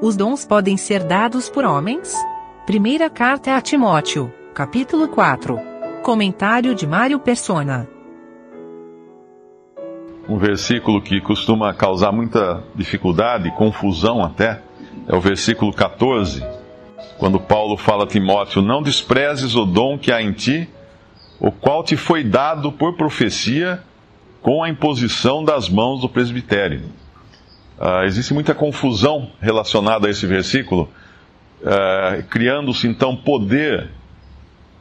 Os dons podem ser dados por homens? Primeira carta a Timóteo, capítulo 4. Comentário de Mário Persona. Um versículo que costuma causar muita dificuldade, confusão até, é o versículo 14, quando Paulo fala a Timóteo: Não desprezes o dom que há em ti, o qual te foi dado por profecia com a imposição das mãos do presbitério. Uh, existe muita confusão relacionada a esse versículo, uh, criando-se então poder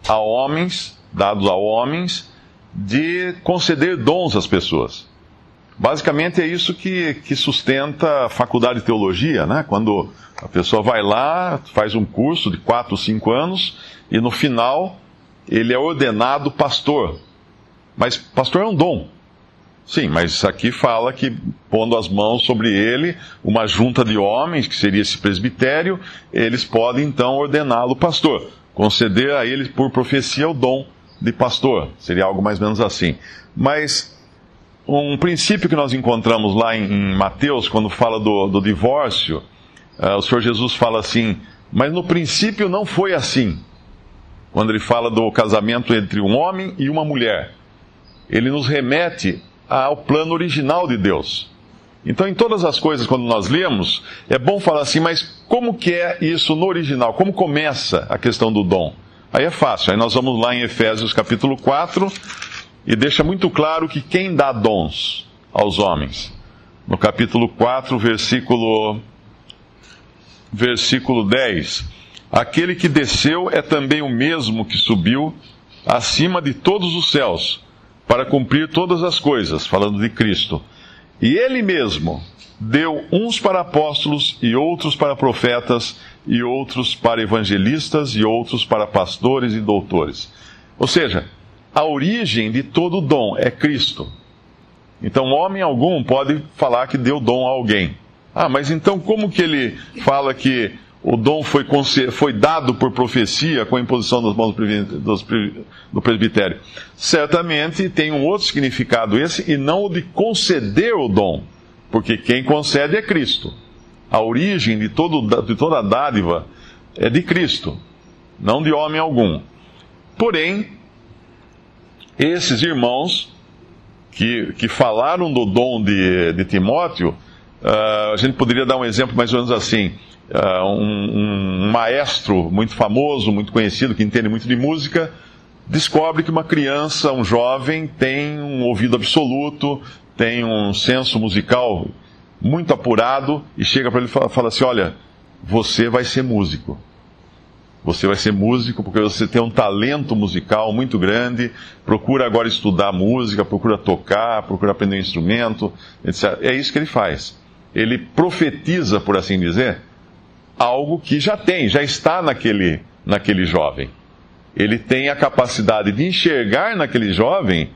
a homens, dados a homens, de conceder dons às pessoas. Basicamente é isso que, que sustenta a faculdade de teologia, né? Quando a pessoa vai lá, faz um curso de 4, 5 anos e no final ele é ordenado pastor. Mas pastor é um dom. Sim, mas aqui fala que pondo as mãos sobre ele, uma junta de homens, que seria esse presbitério, eles podem então ordená-lo pastor, conceder a ele por profecia o dom de pastor. Seria algo mais ou menos assim. Mas um princípio que nós encontramos lá em, em Mateus, quando fala do, do divórcio, uh, o Senhor Jesus fala assim: Mas no princípio não foi assim. Quando ele fala do casamento entre um homem e uma mulher, ele nos remete ao plano original de Deus. Então, em todas as coisas, quando nós lemos, é bom falar assim, mas como que é isso no original? Como começa a questão do dom? Aí é fácil. Aí nós vamos lá em Efésios capítulo 4 e deixa muito claro que quem dá dons aos homens. No capítulo 4, versículo versículo 10. Aquele que desceu é também o mesmo que subiu acima de todos os céus para cumprir todas as coisas, falando de Cristo. E ele mesmo deu uns para apóstolos, e outros para profetas, e outros para evangelistas, e outros para pastores e doutores. Ou seja, a origem de todo dom é Cristo. Então, homem algum pode falar que deu dom a alguém. Ah, mas então como que ele fala que o dom foi, foi dado por profecia com a imposição das mãos do presbitério. Certamente tem um outro significado esse, e não o de conceder o dom, porque quem concede é Cristo. A origem de, todo, de toda a dádiva é de Cristo, não de homem algum. Porém, esses irmãos que, que falaram do dom de, de Timóteo, uh, a gente poderia dar um exemplo mais ou menos assim uh, um, um maestro muito famoso, muito conhecido, que entende muito de música, descobre que uma criança, um jovem, tem um ouvido absoluto, tem um senso musical muito apurado e chega para ele e fala assim: Olha, você vai ser músico. Você vai ser músico porque você tem um talento musical muito grande. Procura agora estudar música, procura tocar, procura aprender um instrumento, etc. É isso que ele faz. Ele profetiza, por assim dizer, algo que já tem, já está naquele, naquele jovem. Ele tem a capacidade de enxergar naquele jovem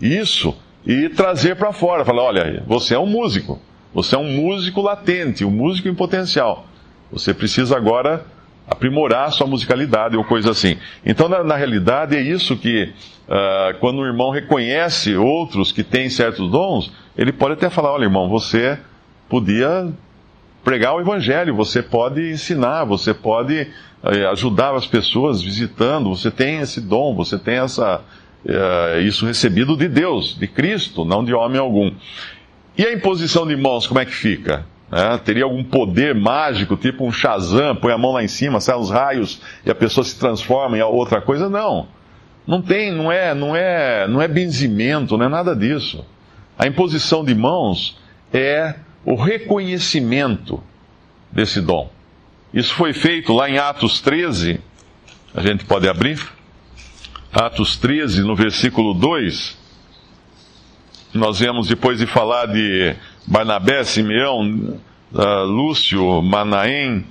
isso e trazer para fora. Falar: olha, você é um músico. Você é um músico latente, um músico em potencial. Você precisa agora aprimorar sua musicalidade ou coisa assim. Então, na, na realidade, é isso que, uh, quando o irmão reconhece outros que têm certos dons, ele pode até falar: olha, irmão, você podia pregar o evangelho, você pode ensinar, você pode eh, ajudar as pessoas visitando, você tem esse dom, você tem essa, uh, isso recebido de Deus, de Cristo, não de homem algum. E a imposição de mãos, como é que fica? É, teria algum poder mágico, tipo um Shazam, põe a mão lá em cima, sai os raios e a pessoa se transforma em outra coisa? Não. Não tem, não é, não é, não é benzimento, não é nada disso. A imposição de mãos é o reconhecimento desse dom. Isso foi feito lá em Atos 13, a gente pode abrir. Atos 13, no versículo 2, nós vemos depois de falar de Barnabé, Simeão, uh, Lúcio, Manaém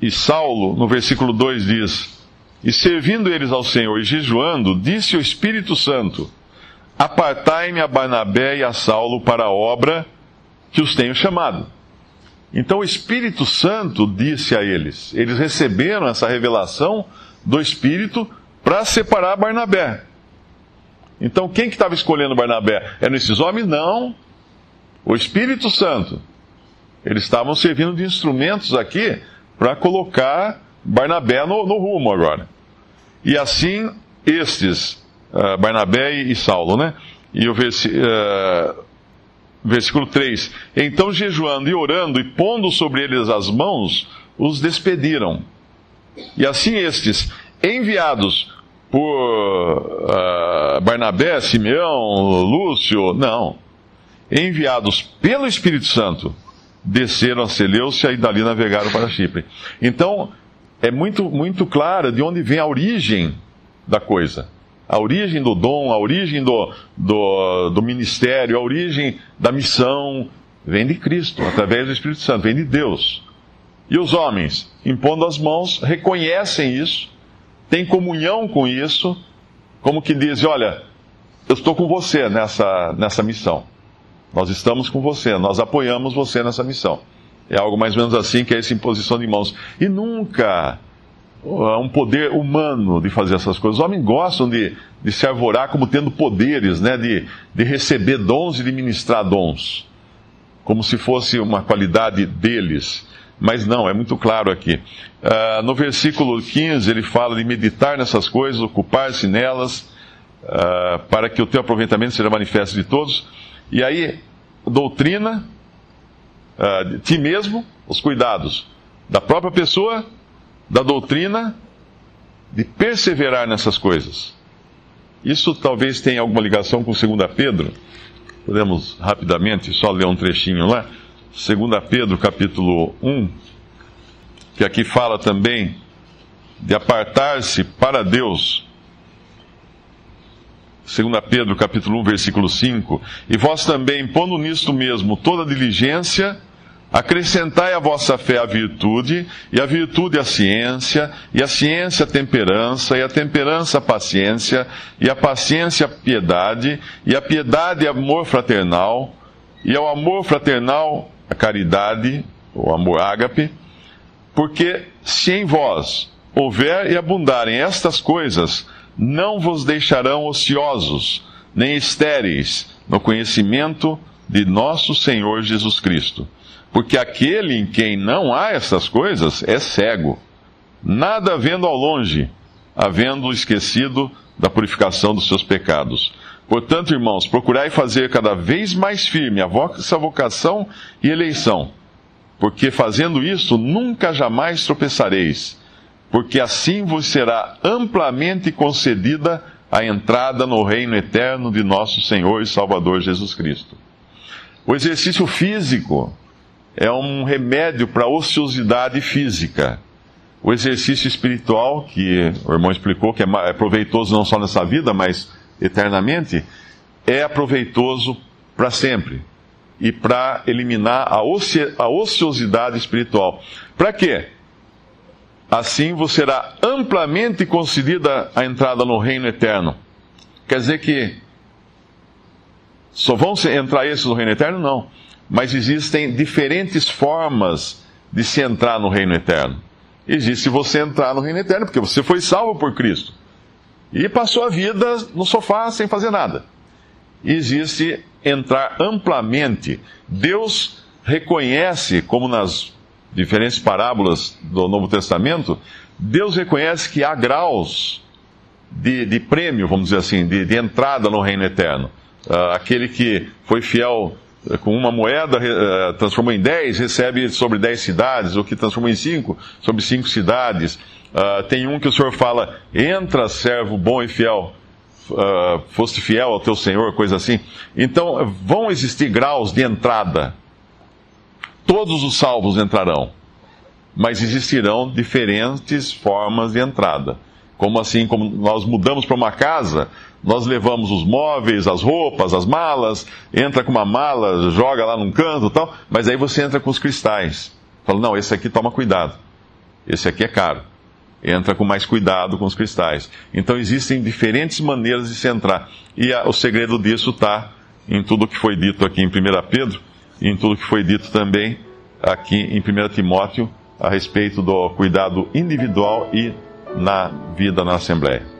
e Saulo, no versículo 2 diz: E servindo eles ao Senhor e jejuando, disse o Espírito Santo: Apartai-me a Barnabé e a Saulo para a obra os tenho chamado. Então o Espírito Santo disse a eles, eles receberam essa revelação do Espírito para separar Barnabé. Então quem que estava escolhendo Barnabé? Eram esses homens? Não. O Espírito Santo. Eles estavam servindo de instrumentos aqui para colocar Barnabé no, no, rumo agora. E assim, estes, uh, Barnabé e Saulo, né? E o vers uh, versículo 3: Então, jejuando e orando e pondo sobre eles as mãos, os despediram. E assim estes, enviados por uh, Barnabé, Simeão, Lúcio, não. Enviados pelo Espírito Santo, desceram a Seleucia e dali navegaram para Chipre. Então, é muito, muito clara de onde vem a origem da coisa. A origem do dom, a origem do, do, do ministério, a origem da missão, vem de Cristo, através do Espírito Santo, vem de Deus. E os homens, impondo as mãos, reconhecem isso, têm comunhão com isso, como que dizem: Olha, eu estou com você nessa, nessa missão. Nós estamos com você, nós apoiamos você nessa missão. É algo mais ou menos assim que é essa imposição de mãos. E nunca um poder humano de fazer essas coisas. Os homens gostam de, de se arvorar como tendo poderes, né? de, de receber dons e de ministrar dons, como se fosse uma qualidade deles. Mas não, é muito claro aqui. Uh, no versículo 15, ele fala de meditar nessas coisas, ocupar-se nelas, uh, para que o teu aproveitamento seja manifesto de todos. E aí, doutrina, uh, de ti mesmo, os cuidados da própria pessoa, da doutrina, de perseverar nessas coisas. Isso talvez tenha alguma ligação com 2 Pedro. Podemos rapidamente só ler um trechinho lá. 2 Pedro capítulo 1, que aqui fala também de apartar-se para Deus 2 Pedro capítulo 1, versículo 5, e vós também, pondo nisto mesmo toda diligência, acrescentai à vossa fé a virtude, e a virtude a ciência, e a ciência a temperança, e a temperança a paciência, e a paciência a piedade, e a piedade a amor fraternal, e ao amor fraternal a caridade, o amor ágape, porque se em vós houver e abundarem estas coisas, não vos deixarão ociosos, nem estéreis no conhecimento de nosso Senhor Jesus Cristo. Porque aquele em quem não há essas coisas é cego, nada vendo ao longe, havendo esquecido da purificação dos seus pecados. Portanto, irmãos, procurai fazer cada vez mais firme a vossa vocação e eleição, porque fazendo isso nunca jamais tropeçareis porque assim vos será amplamente concedida a entrada no reino eterno de nosso Senhor e Salvador Jesus Cristo. O exercício físico é um remédio para a ociosidade física. O exercício espiritual, que o irmão explicou que é, é proveitoso não só nessa vida, mas eternamente, é proveitoso para sempre e para eliminar a, a ociosidade espiritual. Para quê? Assim vos será amplamente concedida a entrada no reino eterno. Quer dizer que só vão entrar esses no reino eterno? Não. Mas existem diferentes formas de se entrar no reino eterno. Existe você entrar no reino eterno, porque você foi salvo por Cristo. E passou a vida no sofá sem fazer nada. Existe entrar amplamente. Deus reconhece, como nas diferentes parábolas do Novo Testamento, Deus reconhece que há graus de, de prêmio, vamos dizer assim, de, de entrada no reino eterno. Uh, aquele que foi fiel com uma moeda, uh, transformou em dez, recebe sobre dez cidades, o que transformou em cinco, sobre cinco cidades. Ah, tem um que o Senhor fala, entra servo bom e fiel, foste fiel ao teu Senhor, coisa assim. Então, vão existir graus de entrada todos os salvos entrarão, mas existirão diferentes formas de entrada. Como assim, como nós mudamos para uma casa, nós levamos os móveis, as roupas, as malas, entra com uma mala, joga lá num canto e tal, mas aí você entra com os cristais. Fala, não, esse aqui toma cuidado. Esse aqui é caro. Entra com mais cuidado com os cristais. Então existem diferentes maneiras de se entrar. E a, o segredo disso está em tudo que foi dito aqui em 1 Pedro, e em tudo que foi dito também aqui em 1 Timóteo a respeito do cuidado individual e na vida na Assembleia.